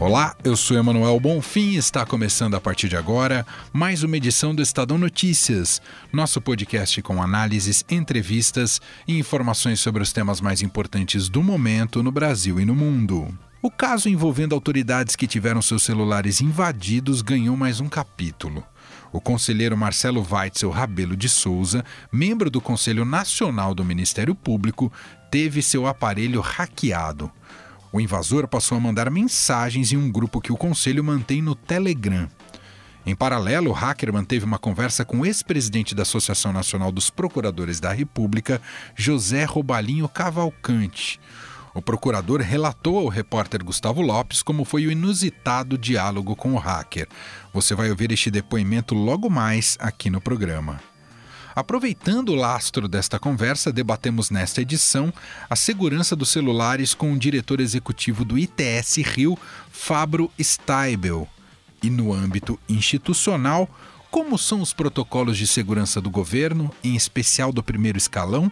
Olá, eu sou Emanuel Bonfim e está começando a partir de agora mais uma edição do Estadão Notícias, nosso podcast com análises, entrevistas e informações sobre os temas mais importantes do momento no Brasil e no mundo. O caso envolvendo autoridades que tiveram seus celulares invadidos ganhou mais um capítulo. O conselheiro Marcelo Weitzel Rabelo de Souza, membro do Conselho Nacional do Ministério Público, teve seu aparelho hackeado. O invasor passou a mandar mensagens em um grupo que o conselho mantém no Telegram. Em paralelo, o hacker manteve uma conversa com o ex-presidente da Associação Nacional dos Procuradores da República, José Robalinho Cavalcante. O procurador relatou ao repórter Gustavo Lopes como foi o inusitado diálogo com o hacker. Você vai ouvir este depoimento logo mais aqui no programa. Aproveitando o lastro desta conversa, debatemos nesta edição a segurança dos celulares com o diretor executivo do ITS Rio, Fabro Steibel. E no âmbito institucional, como são os protocolos de segurança do governo, em especial do primeiro escalão?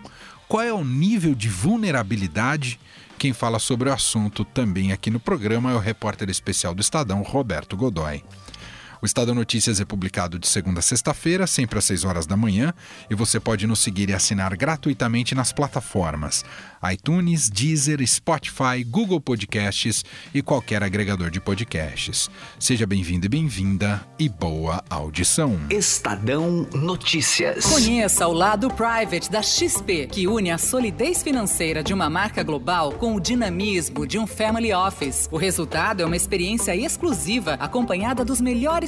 Qual é o nível de vulnerabilidade? Quem fala sobre o assunto também aqui no programa é o repórter especial do Estadão, Roberto Godoy. O Estadão Notícias é publicado de segunda a sexta-feira, sempre às 6 horas da manhã, e você pode nos seguir e assinar gratuitamente nas plataformas iTunes, Deezer, Spotify, Google Podcasts e qualquer agregador de podcasts. Seja bem-vindo e bem-vinda e boa audição. Estadão Notícias. Conheça o lado private da XP, que une a solidez financeira de uma marca global com o dinamismo de um family office. O resultado é uma experiência exclusiva acompanhada dos melhores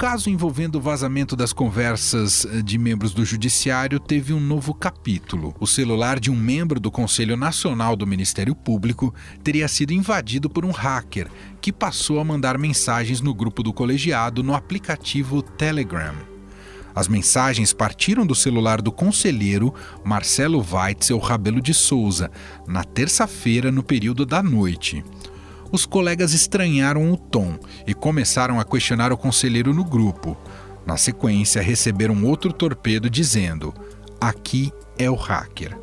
Caso envolvendo o vazamento das conversas eh, de membros do Judiciário teve um novo capítulo. O celular de um membro do Conselho Nacional do Ministério Público teria sido invadido por um hacker que passou a mandar mensagens no grupo do colegiado no aplicativo Telegram. As mensagens partiram do celular do conselheiro Marcelo Weitzel Rabelo de Souza, na terça-feira, no período da noite os colegas estranharam o tom e começaram a questionar o conselheiro no grupo. Na sequência, receberam outro torpedo dizendo: Aqui é o hacker.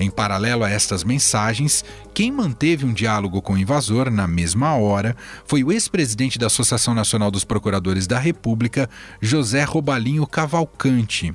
Em paralelo a estas mensagens, quem manteve um diálogo com o invasor na mesma hora foi o ex-presidente da Associação Nacional dos Procuradores da República, José Robalinho Cavalcante.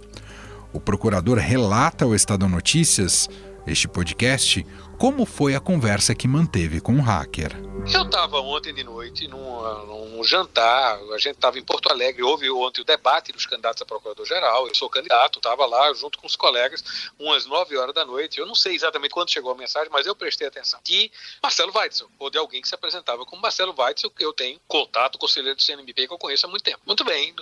O procurador relata ao Estadão Notícias, este podcast, como foi a conversa que manteve com o hacker. Eu estava ontem de noite num, jantar, a gente estava em Porto Alegre, houve ontem o debate dos candidatos a procurador-geral, eu sou candidato, estava lá junto com os colegas, umas 9 horas da noite, eu não sei exatamente quando chegou a mensagem, mas eu prestei atenção, de Marcelo Weitzel, ou de alguém que se apresentava como Marcelo Weitzel, que eu tenho contato, conselheiro do CNMP, que eu conheço há muito tempo. Muito bem,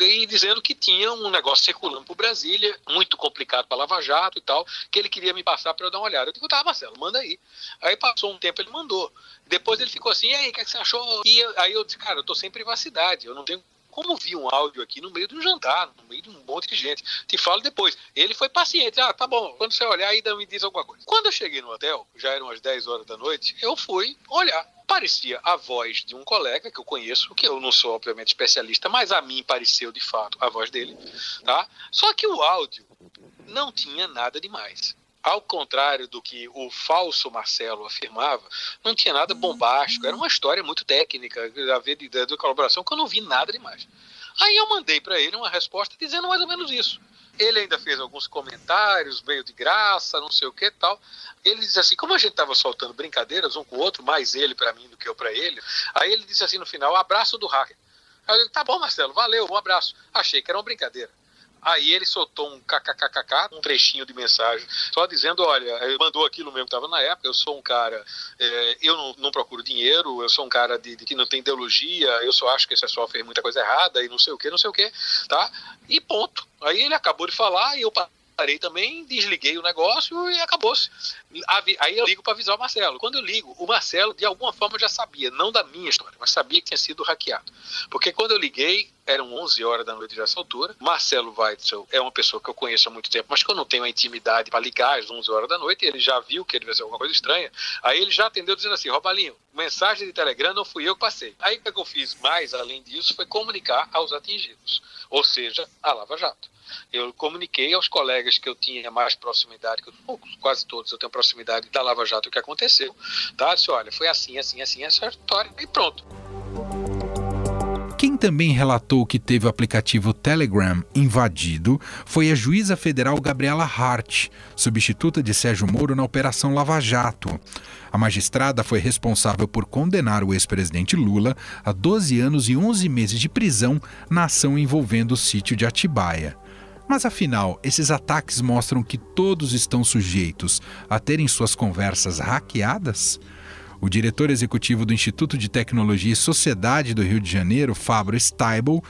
e dizendo que tinha um negócio circulando por Brasília, muito complicado para Lava Jato e tal, que ele queria me passar para eu dar uma olhada. Eu digo, tá, Marcelo, manda aí. Aí passou um tempo, ele mandou. Depois ele ficou assim, e aí, o que, é que você achou? E aí eu disse, cara, eu tô sem privacidade, eu não tenho como ouvir um áudio aqui no meio de um jantar, no meio de um monte de gente. Te falo depois. Ele foi paciente. Ah, tá bom. Quando você olhar, ainda me diz alguma coisa. Quando eu cheguei no hotel, já eram as 10 horas da noite, eu fui olhar. Parecia a voz de um colega que eu conheço, que eu não sou, obviamente, especialista, mas a mim pareceu de fato a voz dele. Tá? Só que o áudio não tinha nada demais ao contrário do que o falso Marcelo afirmava, não tinha nada bombástico, era uma história muito técnica, a ver de, de, de colaboração, que eu não vi nada demais. Aí eu mandei para ele uma resposta dizendo mais ou menos isso. Ele ainda fez alguns comentários, meio de graça, não sei o que tal. Ele disse assim, como a gente estava soltando brincadeiras um com o outro, mais ele para mim do que eu para ele, aí ele disse assim no final, abraço do hacker. Aí eu digo, tá bom, Marcelo, valeu, um abraço. Achei que era uma brincadeira. Aí ele soltou um kkkk, um trechinho de mensagem, só dizendo: olha, mandou aquilo mesmo que estava na época. Eu sou um cara, é, eu não, não, procuro dinheiro, eu sou um cara de, de, que não tem ideologia, eu só acho que esse pessoal fez muita coisa errada e não sei o que, não sei o que, tá? E ponto. Aí ele acabou de falar e eu parei também, desliguei o negócio e acabou-se. Aí eu ligo para avisar o Marcelo. Quando eu ligo, o Marcelo, de alguma forma, já sabia, não da minha história, mas sabia que tinha sido hackeado. Porque quando eu liguei, eram 11 horas da noite já essa altura. Marcelo Weitzel é uma pessoa que eu conheço há muito tempo, mas que eu não tenho a intimidade para ligar às 11 horas da noite, ele já viu que ele vai ser alguma coisa estranha. Aí ele já atendeu dizendo assim: Robalinho, mensagem de Telegram não fui eu que passei. Aí o que eu fiz mais além disso foi comunicar aos atingidos, ou seja, a Lava Jato eu comuniquei aos colegas que eu tinha mais proximidade, que eu, quase todos eu tenho proximidade da Lava Jato, o que aconteceu, tá? Disse, olha, foi assim, assim, assim, essa história, e pronto. Quem também relatou que teve o aplicativo Telegram invadido foi a juíza federal Gabriela Hart, substituta de Sérgio Moro na Operação Lava Jato. A magistrada foi responsável por condenar o ex-presidente Lula a 12 anos e 11 meses de prisão na ação envolvendo o sítio de Atibaia. Mas afinal, esses ataques mostram que todos estão sujeitos a terem suas conversas hackeadas? O diretor executivo do Instituto de Tecnologia e Sociedade do Rio de Janeiro, Fabio Steibel,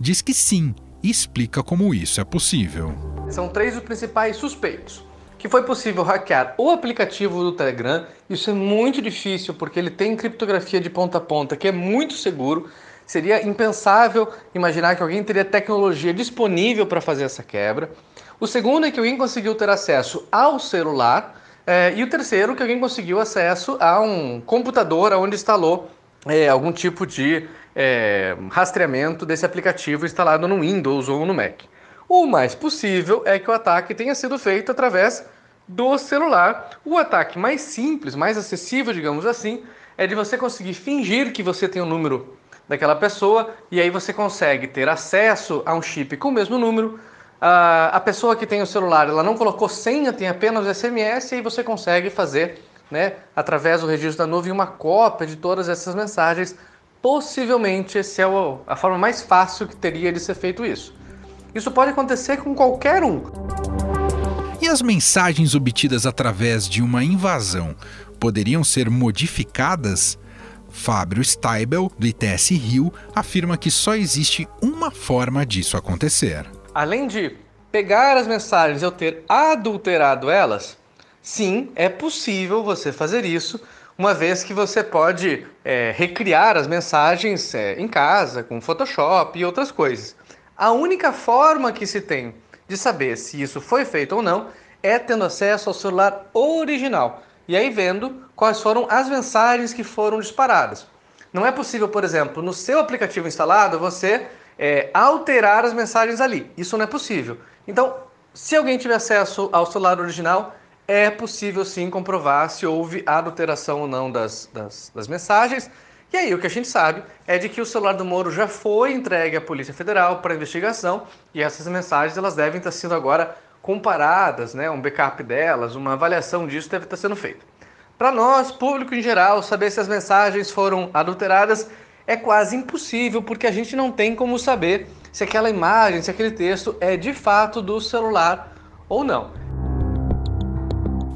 diz que sim e explica como isso é possível. São três os principais suspeitos. Que foi possível hackear o aplicativo do Telegram. Isso é muito difícil porque ele tem criptografia de ponta a ponta, que é muito seguro Seria impensável imaginar que alguém teria tecnologia disponível para fazer essa quebra. O segundo é que alguém conseguiu ter acesso ao celular. É, e o terceiro, que alguém conseguiu acesso a um computador onde instalou é, algum tipo de é, rastreamento desse aplicativo instalado no Windows ou no Mac. O mais possível é que o ataque tenha sido feito através do celular. O ataque mais simples, mais acessível, digamos assim, é de você conseguir fingir que você tem um número daquela pessoa e aí você consegue ter acesso a um chip com o mesmo número. a pessoa que tem o celular, ela não colocou senha, tem apenas SMS e aí você consegue fazer, né, através do registro da nuvem, uma cópia de todas essas mensagens. Possivelmente, essa é a forma mais fácil que teria de ser feito isso. Isso pode acontecer com qualquer um. E as mensagens obtidas através de uma invasão poderiam ser modificadas Fábio Steibel, do ITS Rio, afirma que só existe uma forma disso acontecer. Além de pegar as mensagens e eu ter adulterado elas, sim, é possível você fazer isso, uma vez que você pode é, recriar as mensagens é, em casa, com Photoshop e outras coisas. A única forma que se tem de saber se isso foi feito ou não é tendo acesso ao celular original e aí vendo quais foram as mensagens que foram disparadas. Não é possível, por exemplo, no seu aplicativo instalado, você é, alterar as mensagens ali. Isso não é possível. Então, se alguém tiver acesso ao celular original, é possível sim comprovar se houve adulteração ou não das, das, das, mensagens. E aí, o que a gente sabe é de que o celular do Moro já foi entregue à Polícia Federal para investigação e essas mensagens elas devem estar sendo agora comparadas, né, um backup delas, uma avaliação disso deve estar sendo feita. Para nós, público em geral, saber se as mensagens foram adulteradas é quase impossível, porque a gente não tem como saber se aquela imagem, se aquele texto é de fato do celular ou não.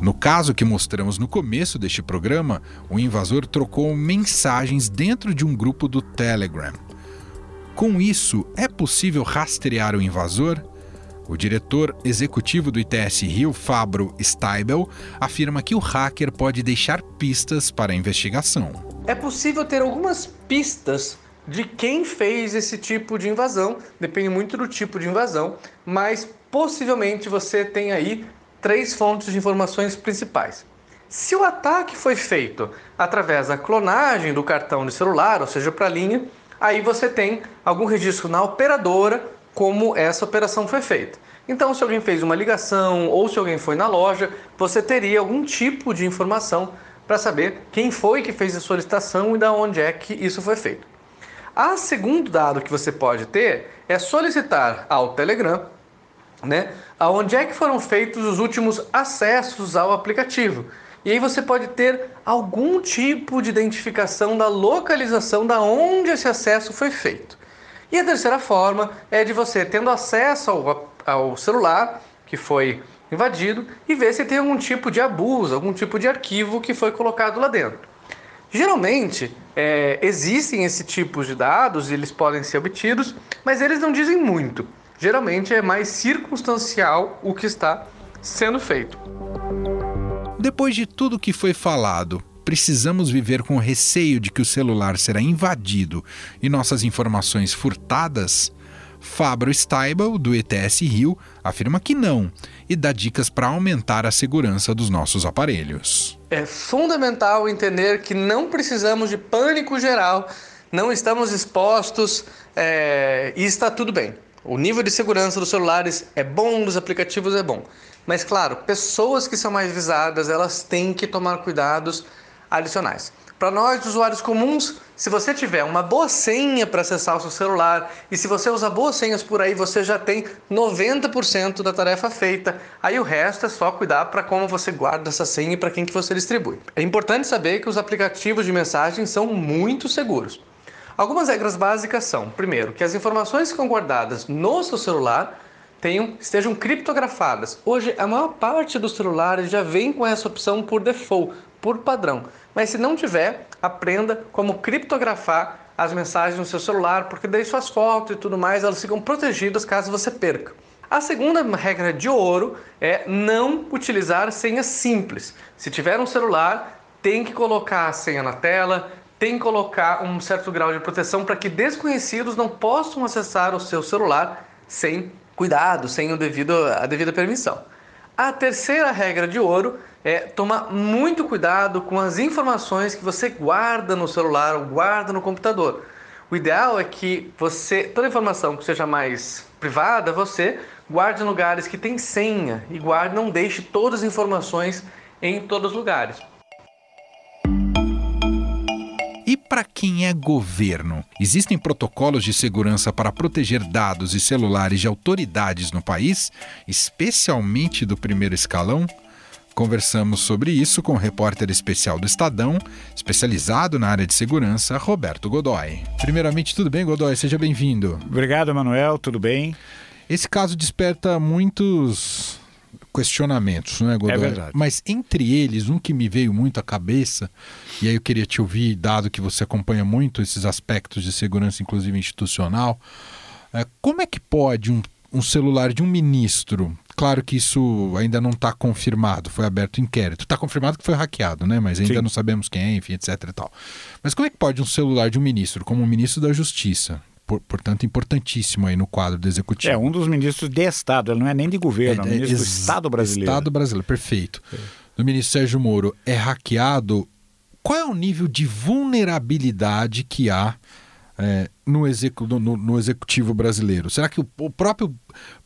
No caso que mostramos no começo deste programa, o invasor trocou mensagens dentro de um grupo do Telegram. Com isso, é possível rastrear o invasor? O diretor executivo do ITS Rio, Fabro Steibel, afirma que o hacker pode deixar pistas para a investigação. É possível ter algumas pistas de quem fez esse tipo de invasão, depende muito do tipo de invasão, mas possivelmente você tem aí três fontes de informações principais. Se o ataque foi feito através da clonagem do cartão de celular, ou seja, para a linha, aí você tem algum registro na operadora como essa operação foi feita. Então, se alguém fez uma ligação ou se alguém foi na loja, você teria algum tipo de informação para saber quem foi que fez a solicitação e da onde é que isso foi feito. A segundo dado que você pode ter é solicitar ao Telegram, né, aonde é que foram feitos os últimos acessos ao aplicativo. E aí você pode ter algum tipo de identificação da localização da onde esse acesso foi feito. E a terceira forma é de você tendo acesso ao, ao celular que foi invadido e ver se tem algum tipo de abuso, algum tipo de arquivo que foi colocado lá dentro. Geralmente é, existem esse tipo de dados e eles podem ser obtidos, mas eles não dizem muito. Geralmente é mais circunstancial o que está sendo feito. Depois de tudo que foi falado, precisamos viver com receio de que o celular será invadido e nossas informações furtadas? Fabro Steibel, do ETS Rio, afirma que não e dá dicas para aumentar a segurança dos nossos aparelhos. É fundamental entender que não precisamos de pânico geral, não estamos expostos é, e está tudo bem. O nível de segurança dos celulares é bom, dos aplicativos é bom. Mas, claro, pessoas que são mais visadas, elas têm que tomar cuidados adicionais. Para nós, usuários comuns, se você tiver uma boa senha para acessar o seu celular e se você usa boas senhas por aí, você já tem 90% da tarefa feita. Aí o resto é só cuidar para como você guarda essa senha e para quem que você distribui. É importante saber que os aplicativos de mensagem são muito seguros. Algumas regras básicas são: primeiro, que as informações que estão guardadas no seu celular tenham, estejam criptografadas. Hoje, a maior parte dos celulares já vem com essa opção por default, por padrão. Mas se não tiver, aprenda como criptografar as mensagens no seu celular, porque daí suas fotos e tudo mais, elas ficam protegidas caso você perca. A segunda regra de ouro é não utilizar senhas simples. Se tiver um celular, tem que colocar a senha na tela, tem que colocar um certo grau de proteção para que desconhecidos não possam acessar o seu celular sem cuidado, sem o devido, a devida permissão. A terceira regra de ouro é tomar muito cuidado com as informações que você guarda no celular ou guarda no computador. O ideal é que você, toda informação que seja mais privada, você guarde em lugares que tem senha e guarde, não deixe todas as informações em todos os lugares. E para quem é governo, existem protocolos de segurança para proteger dados e celulares de autoridades no país, especialmente do primeiro escalão? Conversamos sobre isso com o repórter especial do Estadão, especializado na área de segurança, Roberto Godoy. Primeiramente, tudo bem, Godoy? Seja bem-vindo. Obrigado, Manuel. Tudo bem? Esse caso desperta muitos questionamentos, não é, Godoy? É verdade. Mas entre eles, um que me veio muito à cabeça, e aí eu queria te ouvir, dado que você acompanha muito esses aspectos de segurança, inclusive institucional, é, como é que pode um, um celular de um ministro Claro que isso ainda não está confirmado, foi aberto inquérito. Está confirmado que foi hackeado, né? Mas ainda Sim. não sabemos quem é, enfim, etc e tal. Mas como é que pode um celular de um ministro, como o ministro da Justiça, por, portanto, importantíssimo aí no quadro do executivo. É um dos ministros de Estado, ele não é nem de governo, é, é, é ministro do Estado brasileiro. Estado brasileiro, perfeito. É. Do ministro Sérgio Moro é hackeado. Qual é o nível de vulnerabilidade que há é, no, execu no, no, executivo brasileiro? Será que o, o, próprio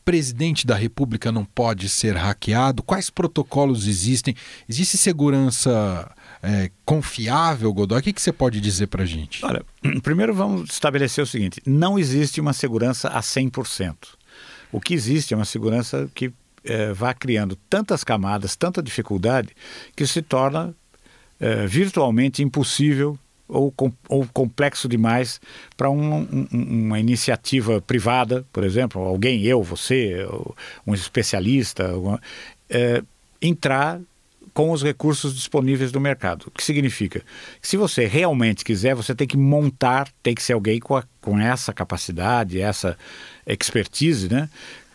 presidente da República não pode ser hackeado? Quais protocolos existem? Existe segurança é, confiável, Godoy? O que, que você pode dizer para a gente? Olha, primeiro vamos estabelecer o seguinte: não existe uma segurança a 100%. O que existe é uma segurança que é, vá criando tantas camadas, tanta dificuldade, que se torna é, virtualmente impossível ou, com, ou complexo demais para um, um, uma iniciativa privada, por exemplo, alguém, eu, você, um especialista, é, entrar com os recursos disponíveis do mercado. O que significa? Que se você realmente quiser, você tem que montar, tem que ser alguém com, a, com essa capacidade, essa expertise, né?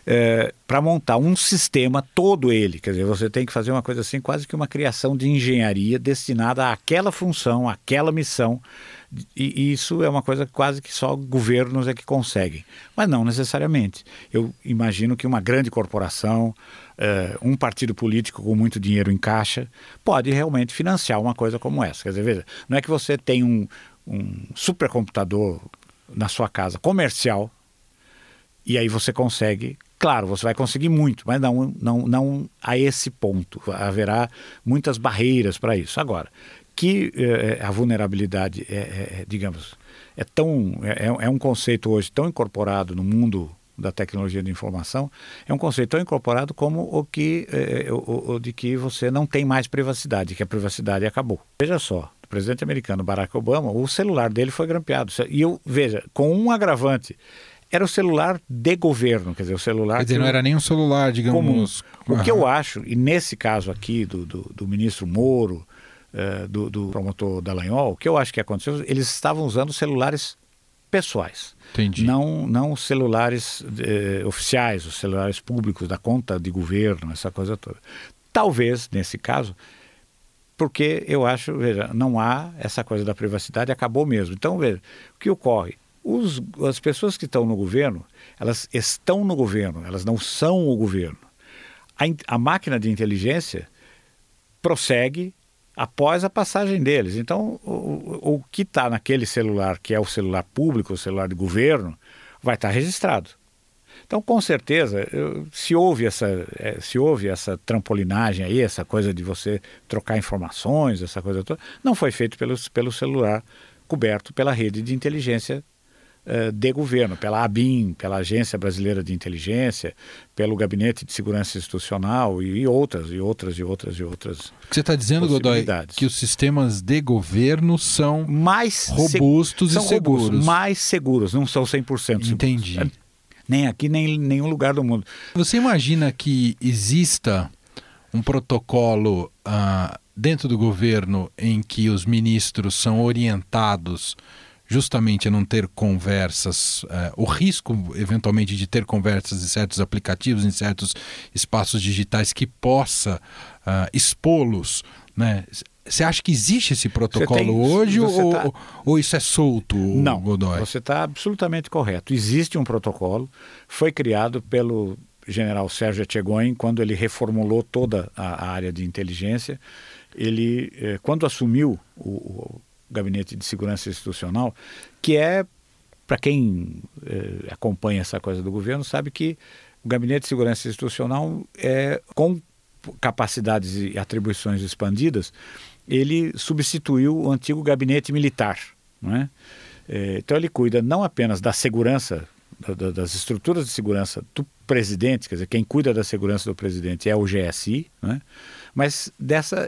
É, para montar um sistema todo ele. Quer dizer, você tem que fazer uma coisa assim, quase que uma criação de engenharia destinada àquela função, àquela missão. E, isso é uma coisa quase que só governos é que conseguem. Mas não necessariamente. Eu imagino que uma grande corporação, é, um partido político com muito dinheiro em caixa, pode realmente financiar uma coisa como essa. Quer dizer, veja, não é que você tem um, um supercomputador na sua casa comercial e aí você consegue Claro, você vai conseguir muito, mas não, não, não a esse ponto. Haverá muitas barreiras para isso. Agora, que eh, a vulnerabilidade é, é, digamos, é tão é, é, um conceito hoje tão incorporado no mundo da tecnologia de informação é um conceito tão incorporado como o que é, o, o, de que você não tem mais privacidade, que a privacidade acabou. Veja só, o presidente americano Barack Obama, o celular dele foi grampeado. E eu, veja, com um agravante, era o celular de governo, quer dizer, o celular. Quer dizer, não era nem um celular, digamos. Comum. O que eu acho, e nesse caso aqui do, do, do ministro Moro, uh, do, do, promotor Dallagnol, o que eu acho que aconteceu, eles estavam usando celulares pessoais. Entendi. Não, não celulares eh, oficiais, os celulares públicos da conta de governo, essa coisa toda. Talvez, nesse caso, porque eu acho, veja, não há essa coisa da privacidade, acabou mesmo. Então, veja, o que ocorre? Os, as pessoas que estão no governo, elas estão no governo, elas não são o governo. A, a máquina de inteligência prossegue após a passagem deles. Então, o, o que está naquele celular, que é o celular público, o celular de governo, vai estar tá registrado. Então, com certeza, se houve essa, é, se houve essa trampolinagem aí, essa coisa de você trocar informações, essa coisa toda, não foi feito pelo, pelo celular coberto pela rede de inteligência uh, de governo, pela ABIN, pela Agência Brasileira de Inteligência, pelo Gabinete de Segurança Institucional e, e outras, e outras, e outras, e outras. O que você está dizendo, Godoy, que os sistemas de governo são mais robustos são e seguros. Robustos, mais seguros, não são 100% seguros. Entendi. Nem aqui, nem em nenhum lugar do mundo. Você imagina que exista um protocolo uh, dentro do governo em que os ministros são orientados justamente a não ter conversas, uh, o risco eventualmente de ter conversas em certos aplicativos, em certos espaços digitais que possa uh, expô-los, né? Você acha que existe esse protocolo tem, hoje ou, tá... ou, isso é solto, Não, Godoy? você está absolutamente correto. Existe um protocolo, foi criado pelo general Sérgio Etchegoyen quando ele reformulou toda a, área de inteligência. Ele, eh, quando assumiu o, Gabinete de Segurança Institucional, que é, para quem eh, acompanha essa coisa do governo, sabe que o Gabinete de Segurança Institucional é com capacidades e atribuições expandidas, ele substituiu o antigo gabinete militar. É? é então ele cuida não apenas da segurança, da, das estruturas de segurança do presidente, quer dizer, quem cuida da segurança do presidente é o GSI? Mas dessa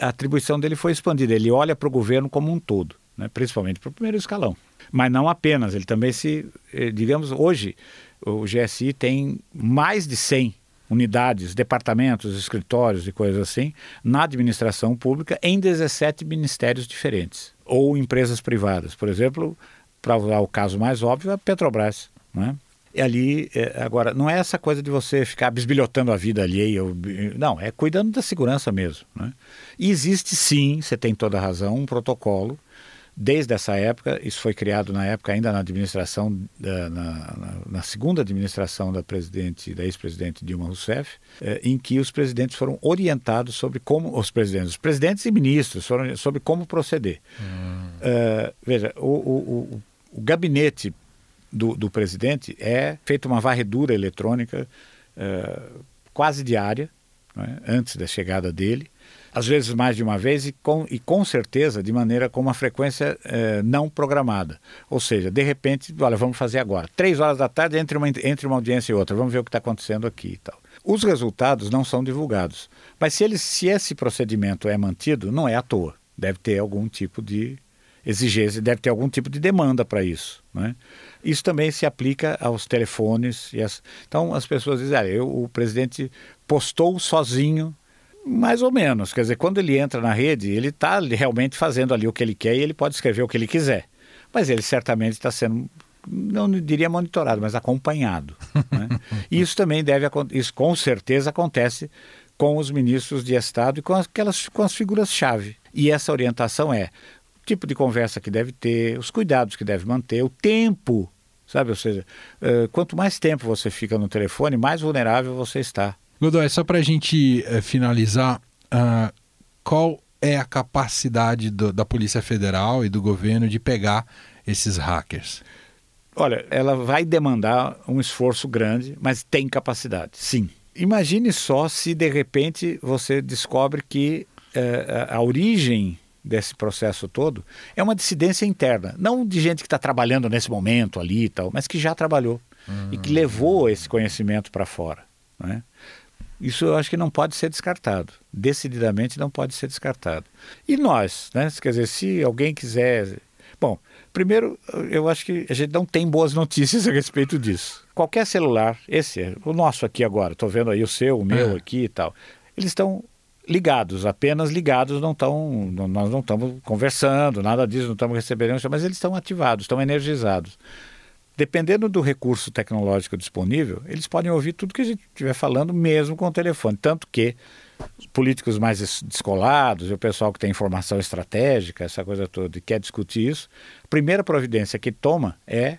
a atribuição dele foi expandida. Ele olha para o governo como um todo, né? principalmente para o primeiro escalão. Mas não apenas, ele também se, eh, digamos, hoje o GSI tem mais de 100 unidades, departamentos, escritórios e coisas assim, na administração pública em 17 ministérios diferentes. Ou empresas privadas. Por exemplo, para usar o caso mais óbvio, a Petrobras. Né? E ali, é, agora, não é essa coisa de você ficar bisbilhotando a vida alheia. Não, é cuidando da segurança mesmo. Né? E existe sim, você tem toda a razão, um protocolo Desde essa época, isso foi criado na época ainda na administração, da, na, na, na, segunda administração da presidente, da ex-presidente Dilma Rousseff, eh, em que os presidentes foram orientados sobre como, os presidentes, os presidentes e ministros foram sobre como proceder. Hum. Uh, veja, o, o, o, o gabinete do, do, presidente é feita uma varredura eletrônica uh, quase diária, é? antes da chegada dele, às vezes mais de uma vez e com, e com certeza de maneira com uma frequência eh, não programada. Ou seja, de repente, olha, vamos fazer agora. Três horas da tarde entre uma, entre uma audiência e outra, vamos ver o que está acontecendo aqui e tal. Os resultados não são divulgados, mas se, ele, se esse procedimento é mantido, não é à toa. Deve ter algum tipo de exigência, deve ter algum tipo de demanda para isso. Né? Isso também se aplica aos telefones. E as... Então as pessoas dizem, ah, eu, o presidente postou sozinho mais ou menos. Quer dizer, quando ele entra na rede, ele está realmente fazendo ali o que ele quer e ele pode escrever o que ele quiser. Mas ele certamente está sendo, não diria monitorado, mas acompanhado. Né? e isso também deve, isso com certeza acontece com os ministros de Estado e com aquelas com as figuras-chave. E essa orientação é tipo de conversa que deve ter, os cuidados que deve manter, o tempo, sabe? Ou seja, uh, quanto mais tempo você fica no telefone, mais vulnerável você está Godoy, só para a gente uh, finalizar, uh, qual é a capacidade do, da Polícia Federal e do governo de pegar esses hackers? Olha, ela vai demandar um esforço grande, mas tem capacidade, sim. Imagine só se de repente você descobre que uh, a origem desse processo todo é uma dissidência interna, não de gente que está trabalhando nesse momento ali e tal, mas que já trabalhou hum. e que levou esse conhecimento para fora. Né? Isso eu acho que não pode ser descartado. Decididamente não pode ser descartado. E nós, né? Quer dizer, se alguém quiser. Bom, primeiro, eu acho que a gente não tem boas notícias a respeito disso. Qualquer celular, esse, o nosso aqui agora, estou vendo aí o seu, o meu é. aqui e tal, eles estão ligados, apenas ligados, não estão, nós não estamos conversando, nada disso, não estamos recebendo, mas eles estão ativados, estão energizados. Dependendo do recurso tecnológico disponível, eles podem ouvir tudo que a gente estiver falando, mesmo com o telefone. Tanto que os políticos mais descolados, o pessoal que tem informação estratégica, essa coisa toda, e quer discutir isso, a primeira providência que toma é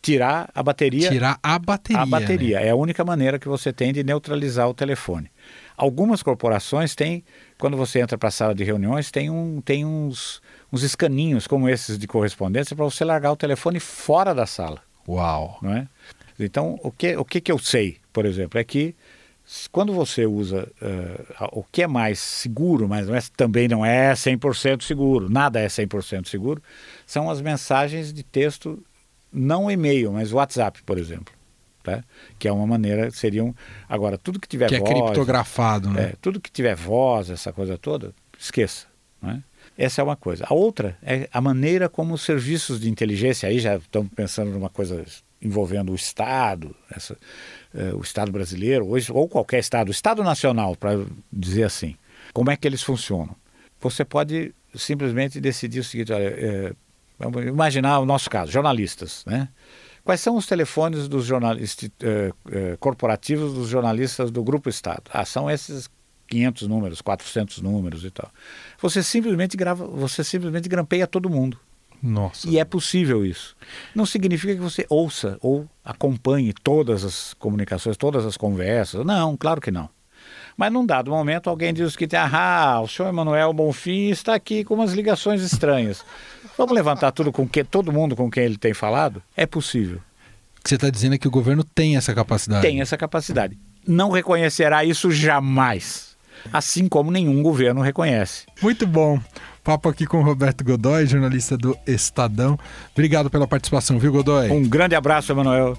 tirar a bateria. Tirar a bateria. A bateria. Né? É a única maneira que você tem de neutralizar o telefone. Algumas corporações têm, quando você entra para a sala de reuniões, tem, um, tem uns, uns escaninhos como esses de correspondência para você largar o telefone fora da sala. Uau! Não é? Então, o que, o que, que eu sei, por exemplo, é que quando você usa uh, o que é mais seguro, mas não é, também não é 100% seguro, nada é 100% seguro, são as mensagens de texto, não e-mail, mas WhatsApp, por exemplo. Tá? Que é uma maneira, seriam. Agora, tudo que tiver que é voz. Que é criptografado, né? É, tudo que tiver voz, essa coisa toda, esqueça. Né? Essa é uma coisa. A outra é a maneira como os serviços de inteligência, aí já estamos pensando numa coisa envolvendo o Estado, essa, uh, o Estado brasileiro, ou, ou qualquer Estado, o Estado Nacional, para dizer assim. Como é que eles funcionam? Você pode simplesmente decidir o seguinte: olha, é, vamos imaginar o nosso caso, jornalistas, né? Quais são os telefones dos jornalistas eh, eh, corporativos dos jornalistas do Grupo Estado? Ah, são esses 500 números, 400 números e tal. Você simplesmente grava, você simplesmente grampeia todo mundo. Nossa. E é possível isso. Não significa que você ouça ou acompanhe todas as comunicações, todas as conversas. Não, claro que não. Mas num dado momento alguém diz que ah, o senhor Emanuel Bonfim está aqui com umas ligações estranhas. Vamos levantar tudo com que todo mundo com quem ele tem falado? É possível. O que você está dizendo é que o governo tem essa capacidade. Tem essa capacidade. Não reconhecerá isso jamais. Assim como nenhum governo reconhece. Muito bom. Papo aqui com o Roberto Godoy, jornalista do Estadão. Obrigado pela participação, viu, Godoy? Um grande abraço, Emanuel.